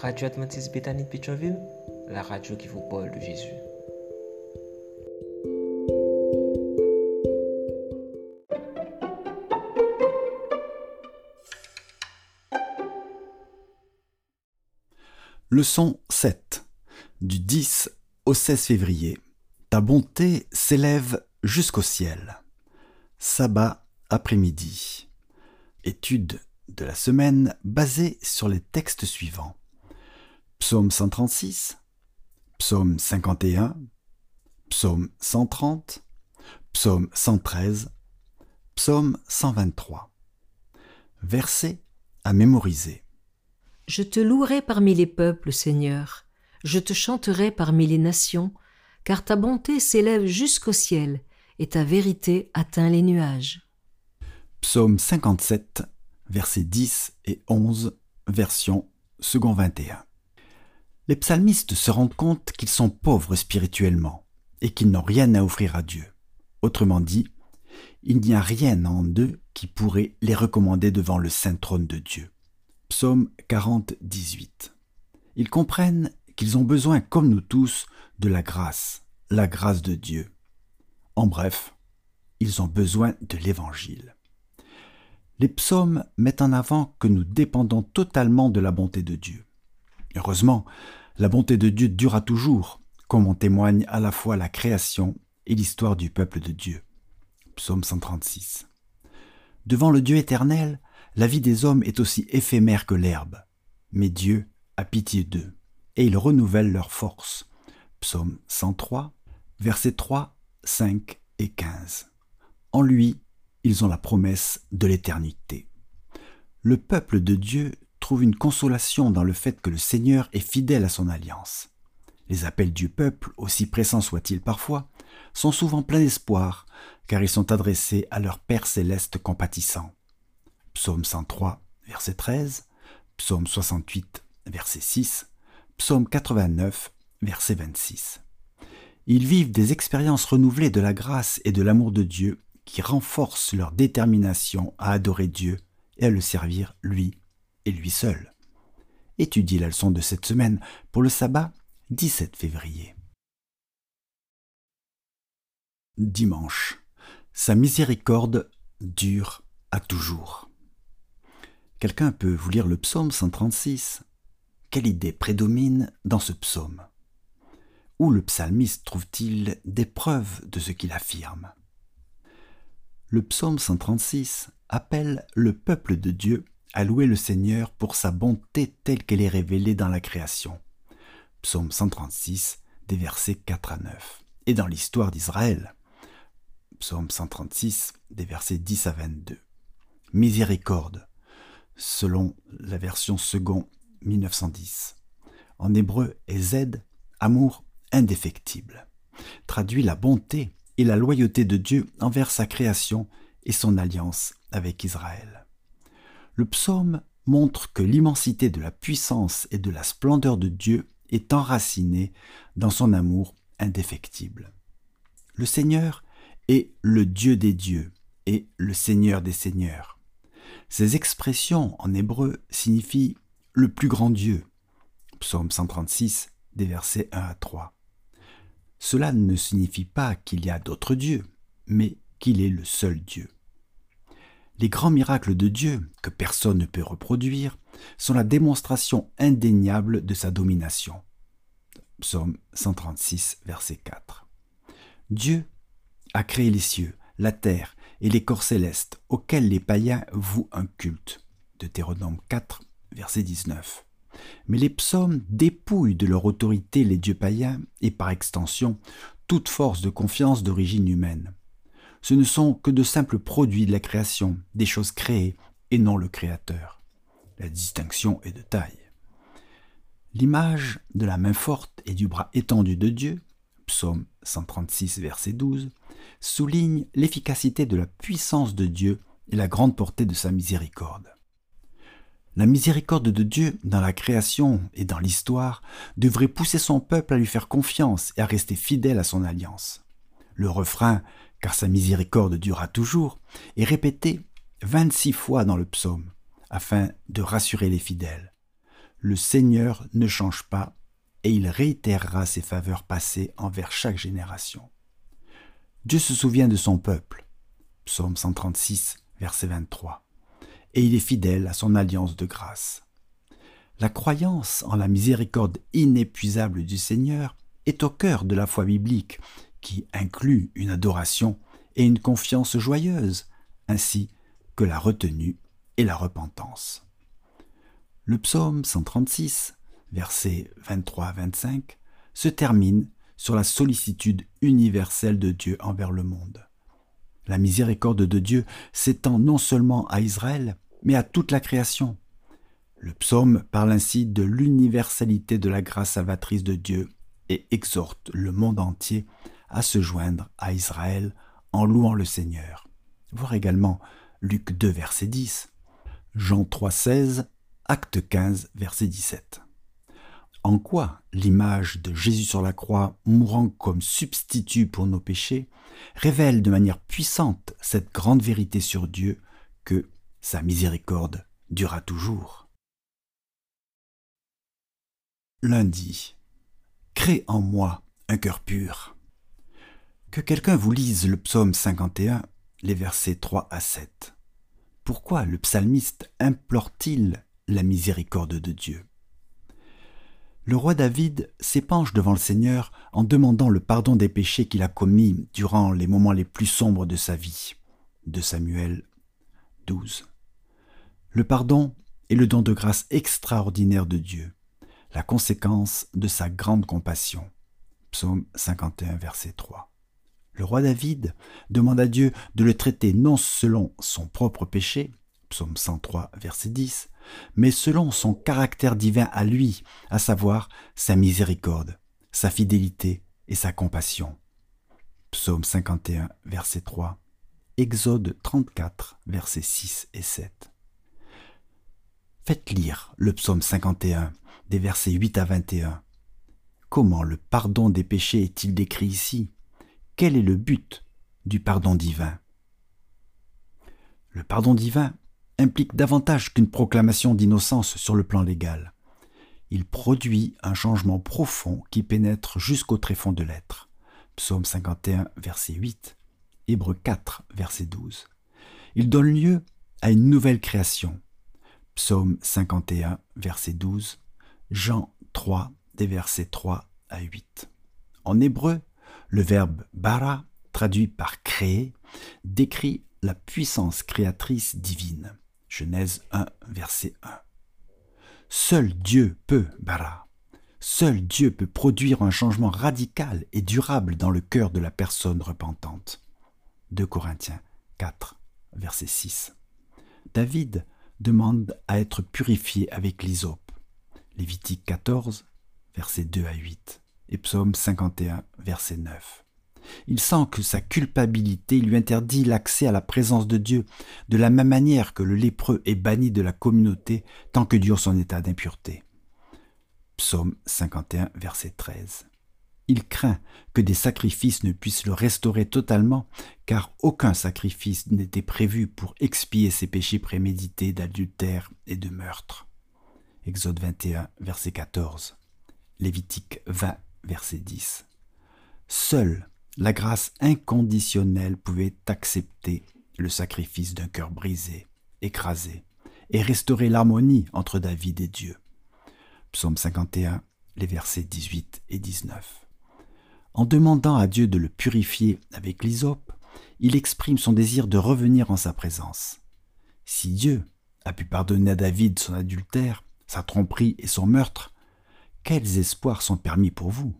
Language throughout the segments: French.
Radio Adventiste Bethany de Pétionville, la radio qui vous parle de Jésus. Leçon 7 du 10 au 16 février. Ta bonté s'élève jusqu'au ciel. Sabbat après-midi. Étude de la semaine basée sur les textes suivants. Psaume 136, Psaume 51, Psaume 130, Psaume 113, Psaume 123. Versets à mémoriser. Je te louerai parmi les peuples, Seigneur, je te chanterai parmi les nations, car ta bonté s'élève jusqu'au ciel et ta vérité atteint les nuages. Psaume 57, versets 10 et 11, version second 21. Les psalmistes se rendent compte qu'ils sont pauvres spirituellement et qu'ils n'ont rien à offrir à Dieu. Autrement dit, il n'y a rien en eux qui pourrait les recommander devant le saint trône de Dieu. Psaume 40, 18. Ils comprennent qu'ils ont besoin, comme nous tous, de la grâce, la grâce de Dieu. En bref, ils ont besoin de l'Évangile. Les psaumes mettent en avant que nous dépendons totalement de la bonté de Dieu. Heureusement, la bonté de Dieu durera toujours, comme en témoigne à la fois la création et l'histoire du peuple de Dieu. Psaume 136. Devant le Dieu éternel, la vie des hommes est aussi éphémère que l'herbe, mais Dieu a pitié d'eux, et il renouvelle leur force. Psaume 103, versets 3, 5 et 15. En lui, ils ont la promesse de l'éternité. Le peuple de Dieu trouve une consolation dans le fait que le Seigneur est fidèle à son alliance. Les appels du peuple, aussi pressants soient-ils parfois, sont souvent pleins d'espoir, car ils sont adressés à leur Père céleste compatissant. Psaume 103, verset 13, Psaume 68, verset 6, Psaume 89, verset 26. Ils vivent des expériences renouvelées de la grâce et de l'amour de Dieu qui renforcent leur détermination à adorer Dieu et à le servir lui lui seul. Étudie la leçon de cette semaine pour le sabbat 17 février. Dimanche. Sa miséricorde dure à toujours. Quelqu'un peut vous lire le psaume 136 Quelle idée prédomine dans ce psaume? Où le psalmiste trouve-t-il des preuves de ce qu'il affirme? Le psaume 136 appelle le peuple de Dieu à louer le Seigneur pour sa bonté telle qu'elle est révélée dans la création. Psaume 136, des versets 4 à 9. Et dans l'histoire d'Israël. Psaume 136, des versets 10 à 22. Miséricorde, selon la version second 1910. En hébreu, Ezed, amour indéfectible, traduit la bonté et la loyauté de Dieu envers sa création et son alliance avec Israël. Le psaume montre que l'immensité de la puissance et de la splendeur de Dieu est enracinée dans son amour indéfectible. Le Seigneur est le Dieu des dieux et le Seigneur des seigneurs. Ces expressions en hébreu signifient le plus grand Dieu. Psaume 136, des versets 1 à 3. Cela ne signifie pas qu'il y a d'autres dieux, mais qu'il est le seul Dieu. Les grands miracles de Dieu, que personne ne peut reproduire, sont la démonstration indéniable de sa domination. Psaume 136, verset 4. Dieu a créé les cieux, la terre et les corps célestes auxquels les païens vouent un culte. Deutéronome 4, verset 19. Mais les psaumes dépouillent de leur autorité les dieux païens et par extension toute force de confiance d'origine humaine ce ne sont que de simples produits de la création, des choses créées, et non le Créateur. La distinction est de taille. L'image de la main forte et du bras étendu de Dieu, psaume 136, verset 12, souligne l'efficacité de la puissance de Dieu et la grande portée de sa miséricorde. La miséricorde de Dieu dans la création et dans l'histoire devrait pousser son peuple à lui faire confiance et à rester fidèle à son alliance. Le refrain car sa miséricorde durera toujours, est répété 26 fois dans le psaume, afin de rassurer les fidèles. le Seigneur ne change pas et il réitérera ses faveurs passées envers chaque génération. Dieu se souvient de son peuple. Psaume 136, verset 23. Et il est fidèle à son alliance de grâce. La croyance en la miséricorde inépuisable du Seigneur est au cœur de la foi biblique, qui inclut une adoration et une confiance joyeuse, ainsi que la retenue et la repentance. Le psaume 136, versets 23 à 25, se termine sur la sollicitude universelle de Dieu envers le monde. La miséricorde de Dieu s'étend non seulement à Israël, mais à toute la création. Le psaume parle ainsi de l'universalité de la grâce salvatrice de Dieu et exhorte le monde entier à se joindre à Israël en louant le Seigneur. Voir également Luc 2, verset 10, Jean 3, 16, Acte 15, verset 17. En quoi l'image de Jésus sur la croix, mourant comme substitut pour nos péchés, révèle de manière puissante cette grande vérité sur Dieu que sa miséricorde durera toujours. Lundi. Crée en moi un cœur pur. Que quelqu'un vous lise le psaume 51, les versets 3 à 7. Pourquoi le psalmiste implore-t-il la miséricorde de Dieu? Le roi David s'épanche devant le Seigneur en demandant le pardon des péchés qu'il a commis durant les moments les plus sombres de sa vie. De Samuel 12. Le pardon est le don de grâce extraordinaire de Dieu, la conséquence de sa grande compassion. Psaume 51, verset 3. Le roi David demande à Dieu de le traiter non selon son propre péché, psaume 103, verset 10, mais selon son caractère divin à lui, à savoir sa miséricorde, sa fidélité et sa compassion. Psaume 51, verset 3, Exode 34, versets 6 et 7. Faites lire le psaume 51, des versets 8 à 21. Comment le pardon des péchés est-il décrit ici? Quel est le but du pardon divin? Le pardon divin implique davantage qu'une proclamation d'innocence sur le plan légal. Il produit un changement profond qui pénètre jusqu'au tréfonds de l'être. Psaume 51, verset 8, Hébreu 4, verset 12. Il donne lieu à une nouvelle création. Psaume 51, verset 12, Jean 3, des versets 3 à 8. En hébreu, le verbe bara, traduit par créer, décrit la puissance créatrice divine. Genèse 1, verset 1. Seul Dieu peut, bara, seul Dieu peut produire un changement radical et durable dans le cœur de la personne repentante. 2 Corinthiens 4, verset 6. David demande à être purifié avec l'hysope. Lévitique 14, verset 2 à 8. Et Psaume 51, verset 9. Il sent que sa culpabilité lui interdit l'accès à la présence de Dieu, de la même manière que le lépreux est banni de la communauté tant que dure son état d'impureté. Psaume 51, verset 13. Il craint que des sacrifices ne puissent le restaurer totalement, car aucun sacrifice n'était prévu pour expier ses péchés prémédités d'adultère et de meurtre. Exode 21, verset 14. Lévitique 20, verset 10. Seul la grâce inconditionnelle pouvait accepter le sacrifice d'un cœur brisé, écrasé, et restaurer l'harmonie entre David et Dieu. Psaume 51, les versets 18 et 19. En demandant à Dieu de le purifier avec l'hysope, il exprime son désir de revenir en sa présence. Si Dieu a pu pardonner à David son adultère, sa tromperie et son meurtre, quels espoirs sont permis pour vous?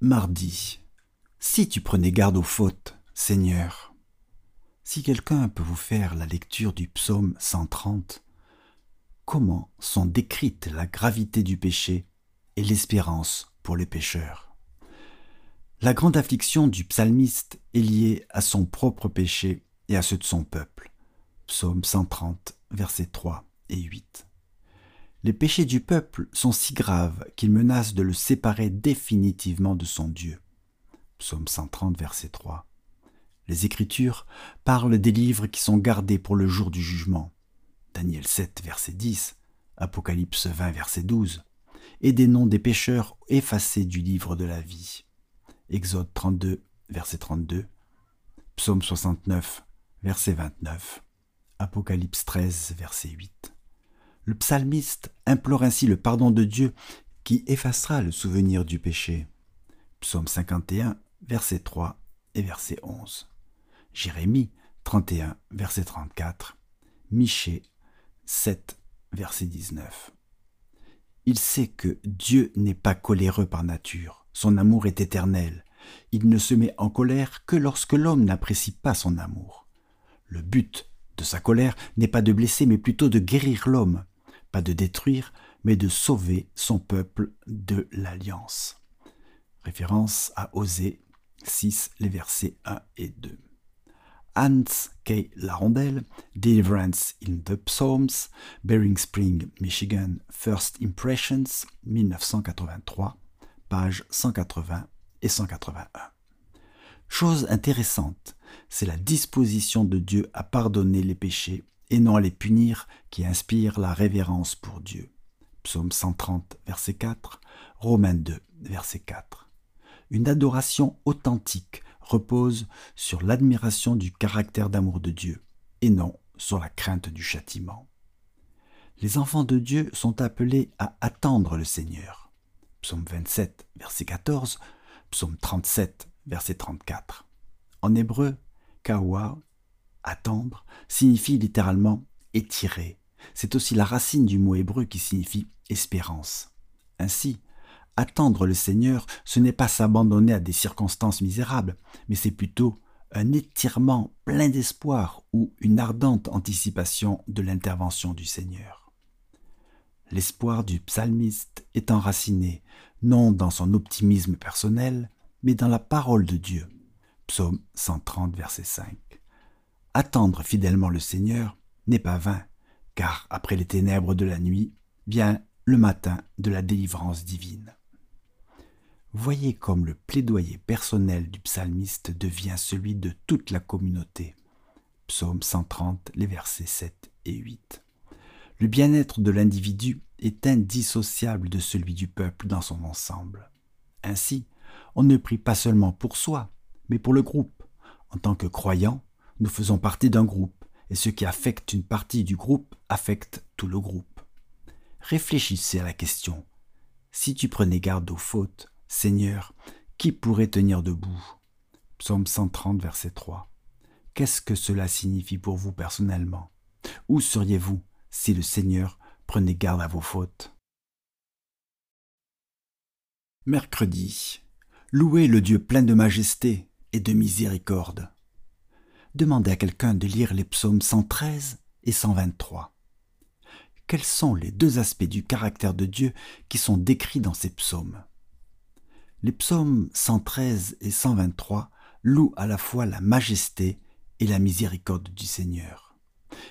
Mardi. Si tu prenais garde aux fautes, Seigneur. Si quelqu'un peut vous faire la lecture du psaume 130, comment sont décrites la gravité du péché et l'espérance pour les pécheurs La grande affliction du psalmiste est liée à son propre péché et à ceux de son peuple. Psaume 130, versets 3 et 8. Les péchés du peuple sont si graves qu'ils menacent de le séparer définitivement de son Dieu. Psaume 130, verset 3. Les Écritures parlent des livres qui sont gardés pour le jour du jugement. Daniel 7, verset 10, Apocalypse 20, verset 12, et des noms des pécheurs effacés du livre de la vie. Exode 32, verset 32, Psaume 69, verset 29, Apocalypse 13, verset 8. Le psalmiste implore ainsi le pardon de Dieu qui effacera le souvenir du péché. Psaume 51, verset 3 et verset 11. Jérémie 31, verset 34. Michée 7, verset 19. Il sait que Dieu n'est pas coléreux par nature, son amour est éternel. Il ne se met en colère que lorsque l'homme n'apprécie pas son amour. Le but de sa colère n'est pas de blesser, mais plutôt de guérir l'homme, pas de détruire, mais de sauver son peuple de l'alliance. Référence à Osée 6, les versets 1 et 2. Hans K. Larondel, Deliverance in the Psalms, Bering Spring, Michigan, First Impressions, 1983, pages 180 et 181. Chose intéressante, c'est la disposition de Dieu à pardonner les péchés et non à les punir qui inspire la révérence pour Dieu. Psaume 130, verset 4, Romains 2, verset 4. Une adoration authentique repose sur l'admiration du caractère d'amour de Dieu et non sur la crainte du châtiment. Les enfants de Dieu sont appelés à attendre le Seigneur. Psaume 27, verset 14, Psaume 37, verset 34. En hébreu, kawa, attendre, signifie littéralement étirer. C'est aussi la racine du mot hébreu qui signifie espérance. Ainsi, attendre le Seigneur, ce n'est pas s'abandonner à des circonstances misérables, mais c'est plutôt un étirement plein d'espoir ou une ardente anticipation de l'intervention du Seigneur. L'espoir du psalmiste est enraciné non dans son optimisme personnel, mais dans la parole de Dieu. Psaume 130, verset 5. Attendre fidèlement le Seigneur n'est pas vain, car après les ténèbres de la nuit vient le matin de la délivrance divine. Voyez comme le plaidoyer personnel du psalmiste devient celui de toute la communauté. Psaume 130, les versets 7 et 8. Le bien-être de l'individu est indissociable de celui du peuple dans son ensemble. Ainsi, on ne prie pas seulement pour soi, mais pour le groupe. En tant que croyants, nous faisons partie d'un groupe, et ce qui affecte une partie du groupe affecte tout le groupe. Réfléchissez à la question. Si tu prenais garde aux fautes, Seigneur, qui pourrait tenir debout? Psaume 130, verset 3. Qu'est-ce que cela signifie pour vous personnellement? Où seriez-vous si le Seigneur prenait garde à vos fautes? Mercredi. Louez le Dieu plein de majesté et de miséricorde. Demandez à quelqu'un de lire les psaumes 113 et 123. Quels sont les deux aspects du caractère de Dieu qui sont décrits dans ces psaumes? Les psaumes 113 et 123 louent à la fois la majesté et la miséricorde du Seigneur.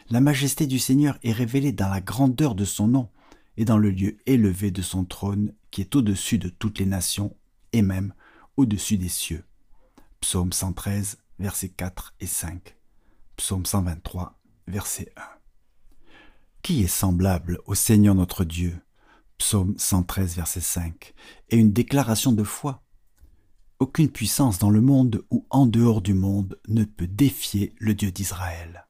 La majesté du Seigneur est révélée dans la grandeur de son nom et dans le lieu élevé de son trône qui est au-dessus de toutes les nations et même au-dessus des cieux. Psaume 113, versets 4 et 5. Psaume 123, verset 1. Qui est semblable au Seigneur notre Dieu? Psaume 113, verset 5, et une déclaration de foi. Aucune puissance dans le monde ou en dehors du monde ne peut défier le Dieu d'Israël.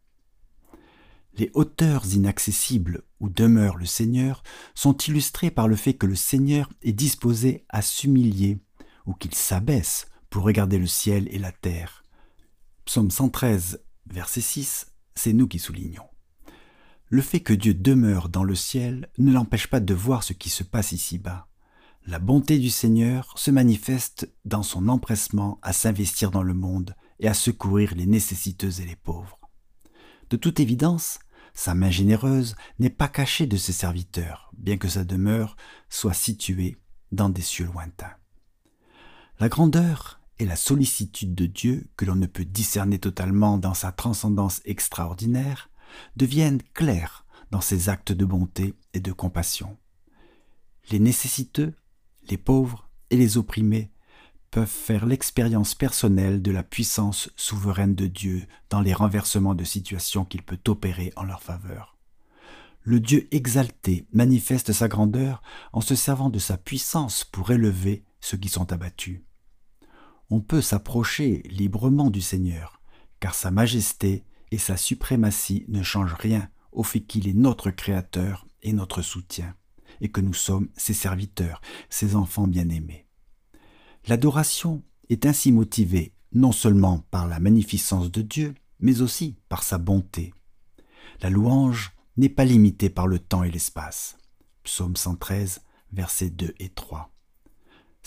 Les hauteurs inaccessibles où demeure le Seigneur sont illustrées par le fait que le Seigneur est disposé à s'humilier ou qu'il s'abaisse pour regarder le ciel et la terre. Psaume 113, verset 6, c'est nous qui soulignons. Le fait que Dieu demeure dans le ciel ne l'empêche pas de voir ce qui se passe ici-bas. La bonté du Seigneur se manifeste dans son empressement à s'investir dans le monde et à secourir les nécessiteux et les pauvres. De toute évidence, sa main généreuse n'est pas cachée de ses serviteurs, bien que sa demeure soit située dans des cieux lointains. La grandeur et la sollicitude de Dieu, que l'on ne peut discerner totalement dans sa transcendance extraordinaire, deviennent clairs dans ses actes de bonté et de compassion. Les nécessiteux, les pauvres et les opprimés peuvent faire l'expérience personnelle de la puissance souveraine de Dieu dans les renversements de situations qu'il peut opérer en leur faveur. le Dieu exalté manifeste sa grandeur en se servant de sa puissance pour élever ceux qui sont abattus. On peut s'approcher librement du Seigneur, car sa majesté et sa suprématie ne changent rien au fait qu'il est notre Créateur et notre soutien, et que nous sommes ses serviteurs, ses enfants bien-aimés. L'adoration est ainsi motivée non seulement par la magnificence de Dieu, mais aussi par sa bonté. La louange n'est pas limitée par le temps et l'espace. Psaume 113, versets 2 et 3.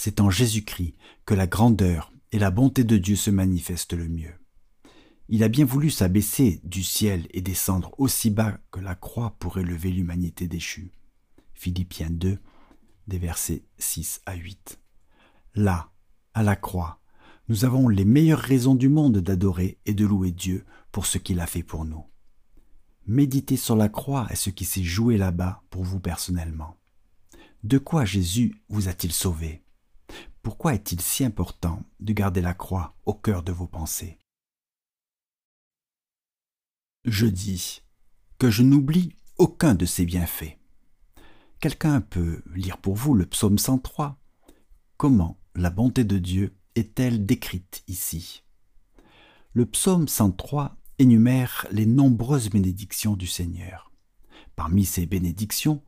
C'est en Jésus-Christ que la grandeur et la bonté de Dieu se manifestent le mieux. Il a bien voulu s'abaisser du ciel et descendre aussi bas que la croix pour élever l'humanité déchue. Philippiens 2, des versets 6 à 8. Là, à la croix, nous avons les meilleures raisons du monde d'adorer et de louer Dieu pour ce qu'il a fait pour nous. Méditez sur la croix et ce qui s'est joué là-bas pour vous personnellement. De quoi Jésus vous a-t-il sauvé? Pourquoi est-il si important de garder la croix au cœur de vos pensées? Je dis que je n'oublie aucun de ses bienfaits. Quelqu'un peut lire pour vous le psaume 103. Comment la bonté de Dieu est-elle décrite ici? Le psaume 103 énumère les nombreuses bénédictions du Seigneur. Parmi ces bénédictions,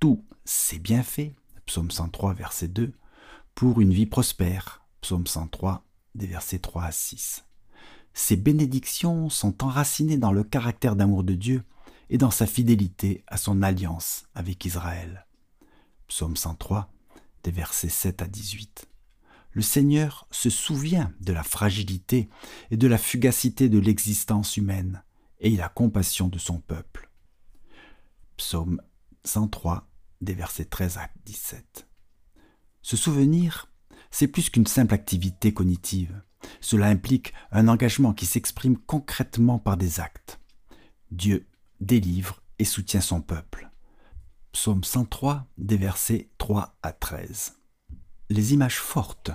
tous ses bienfaits, psaume 103, verset 2, pour une vie prospère, psaume 103, des versets 3 à 6. Ces bénédictions sont enracinées dans le caractère d'amour de Dieu et dans sa fidélité à son alliance avec Israël. Psaume 103, des versets 7 à 18 le Seigneur se souvient de la fragilité et de la fugacité de l'existence humaine, et il a compassion de son peuple. Psaume 103, des versets 13 à 17. Ce souvenir, c'est plus qu'une simple activité cognitive. Cela implique un engagement qui s'exprime concrètement par des actes. Dieu délivre et soutient son peuple. Psaume 103, des versets 3 à 13. Les images fortes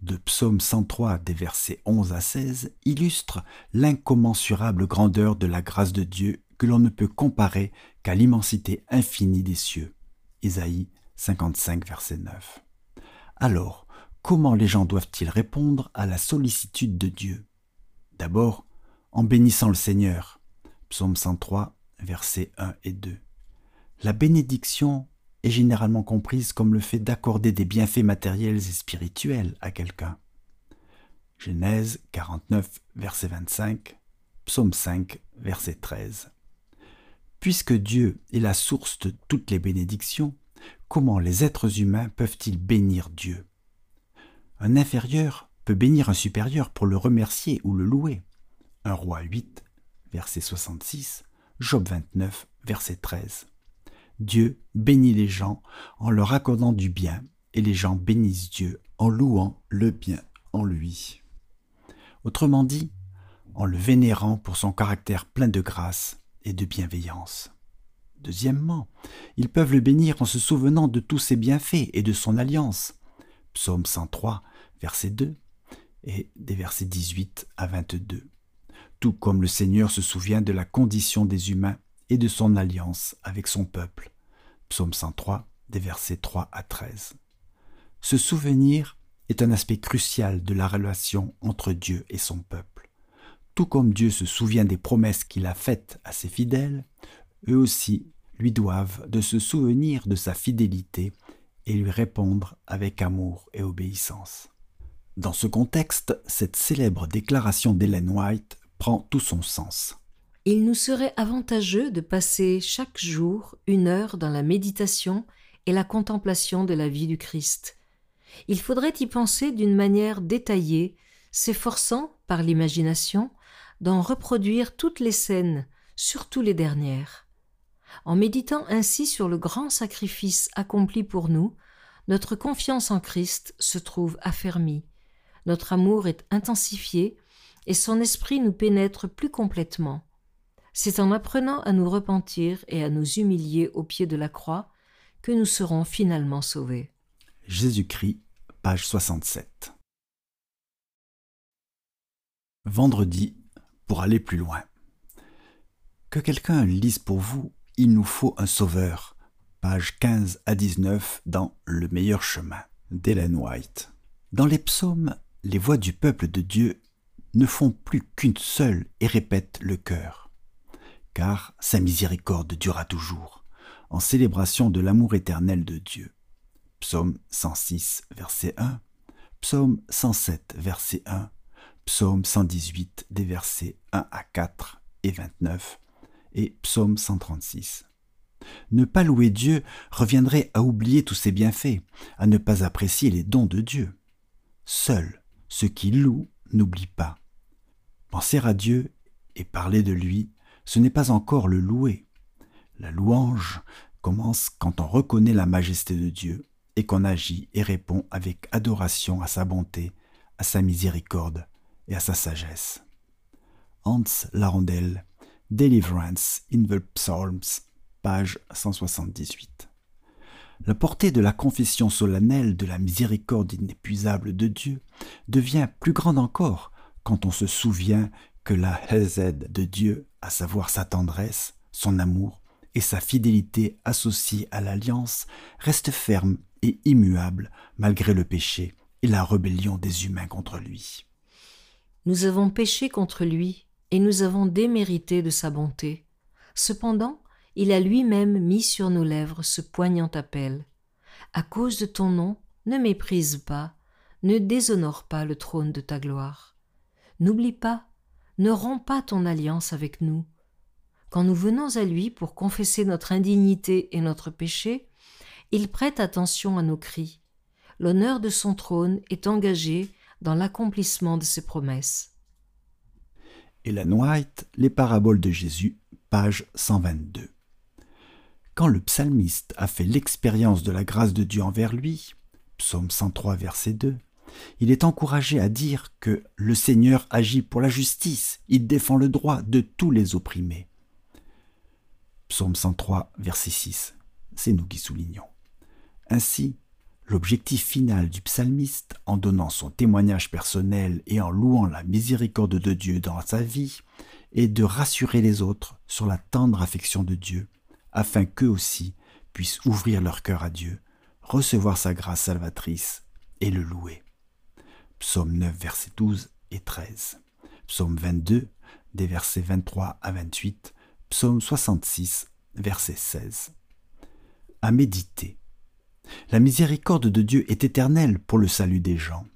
de Psaume 103 des versets 11 à 16 illustrent l'incommensurable grandeur de la grâce de Dieu que l'on ne peut comparer qu'à l'immensité infinie des cieux. Isaïe 55 verset 9. Alors, comment les gens doivent-ils répondre à la sollicitude de Dieu? D'abord, en bénissant le Seigneur. Psaume 103 versets 1 et 2. La bénédiction est généralement comprise comme le fait d'accorder des bienfaits matériels et spirituels à quelqu'un. Genèse 49, verset 25, Psaume 5, verset 13. Puisque Dieu est la source de toutes les bénédictions, comment les êtres humains peuvent-ils bénir Dieu? Un inférieur peut bénir un supérieur pour le remercier ou le louer. Un roi 8, verset 66, Job 29, verset 13. Dieu bénit les gens en leur accordant du bien, et les gens bénissent Dieu en louant le bien en lui. Autrement dit, en le vénérant pour son caractère plein de grâce et de bienveillance. Deuxièmement, ils peuvent le bénir en se souvenant de tous ses bienfaits et de son alliance. Psaume 103, verset 2 et des versets 18 à 22. Tout comme le Seigneur se souvient de la condition des humains et de son alliance avec son peuple. Psaume 103, des versets 3 à 13. Ce souvenir est un aspect crucial de la relation entre Dieu et son peuple. Tout comme Dieu se souvient des promesses qu'il a faites à ses fidèles, eux aussi lui doivent de se souvenir de sa fidélité et lui répondre avec amour et obéissance. Dans ce contexte, cette célèbre déclaration d'Hélène White prend tout son sens il nous serait avantageux de passer chaque jour une heure dans la méditation et la contemplation de la vie du Christ. Il faudrait y penser d'une manière détaillée, s'efforçant, par l'imagination, d'en reproduire toutes les scènes, surtout les dernières. En méditant ainsi sur le grand sacrifice accompli pour nous, notre confiance en Christ se trouve affermie, notre amour est intensifié, et son esprit nous pénètre plus complètement. C'est en apprenant à nous repentir et à nous humilier au pied de la croix que nous serons finalement sauvés. Jésus-Christ, page 67. Vendredi, pour aller plus loin. Que quelqu'un lise pour vous il nous faut un sauveur. Page 15 à 19 dans Le meilleur chemin d'Ellen White. Dans les psaumes, les voix du peuple de Dieu ne font plus qu'une seule et répètent le cœur. Car sa miséricorde durera toujours, en célébration de l'amour éternel de Dieu. Psaume 106, verset 1, Psaume 107, verset 1, Psaume 118, des versets 1 à 4 et 29, et Psaume 136. Ne pas louer Dieu reviendrait à oublier tous ses bienfaits, à ne pas apprécier les dons de Dieu. Seul ceux qui louent n'oublient pas. Penser à Dieu et parler de lui, ce n'est pas encore le louer. La louange commence quand on reconnaît la majesté de Dieu et qu'on agit et répond avec adoration à sa bonté, à sa miséricorde et à sa sagesse. Hans Larondel, Deliverance in the Psalms, page 178. La portée de la confession solennelle de la miséricorde inépuisable de Dieu devient plus grande encore quand on se souvient que la Hesed de Dieu, à savoir sa tendresse, son amour et sa fidélité associée à l'alliance, reste ferme et immuable malgré le péché et la rébellion des humains contre lui. Nous avons péché contre lui et nous avons démérité de sa bonté. Cependant, il a lui-même mis sur nos lèvres ce poignant appel. À cause de ton nom, ne méprise pas, ne déshonore pas le trône de ta gloire. N'oublie pas, ne romps pas ton alliance avec nous. Quand nous venons à lui pour confesser notre indignité et notre péché, il prête attention à nos cris. L'honneur de son trône est engagé dans l'accomplissement de ses promesses. Ellen White, Les paraboles de Jésus, page 122. Quand le psalmiste a fait l'expérience de la grâce de Dieu envers lui, psaume 103, verset 2, il est encouragé à dire que le Seigneur agit pour la justice, il défend le droit de tous les opprimés. Psaume 103, verset 6, c'est nous qui soulignons. Ainsi, l'objectif final du psalmiste, en donnant son témoignage personnel et en louant la miséricorde de Dieu dans sa vie, est de rassurer les autres sur la tendre affection de Dieu, afin qu'eux aussi puissent ouvrir leur cœur à Dieu, recevoir sa grâce salvatrice et le louer. Psaume 9, versets 12 et 13. Psaume 22, des versets 23 à 28. Psaume 66, verset 16. À méditer. La miséricorde de Dieu est éternelle pour le salut des gens.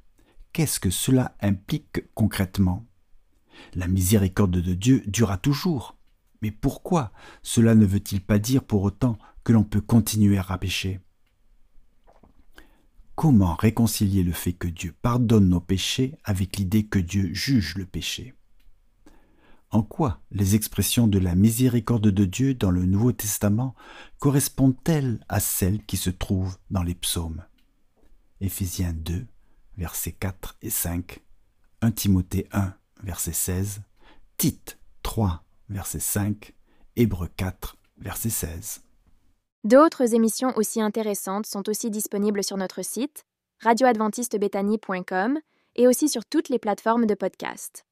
Qu'est-ce que cela implique concrètement? La miséricorde de Dieu durera toujours. Mais pourquoi Cela ne veut-il pas dire pour autant que l'on peut continuer à pécher? Comment réconcilier le fait que Dieu pardonne nos péchés avec l'idée que Dieu juge le péché? En quoi les expressions de la miséricorde de Dieu dans le Nouveau Testament correspondent-elles à celles qui se trouvent dans les psaumes? Éphésiens 2, versets 4 et 5, 1 Timothée 1, verset 16, Tite 3, verset 5, Hébreux 4, verset 16. D'autres émissions aussi intéressantes sont aussi disponibles sur notre site radioadventistebethany.com et aussi sur toutes les plateformes de podcast.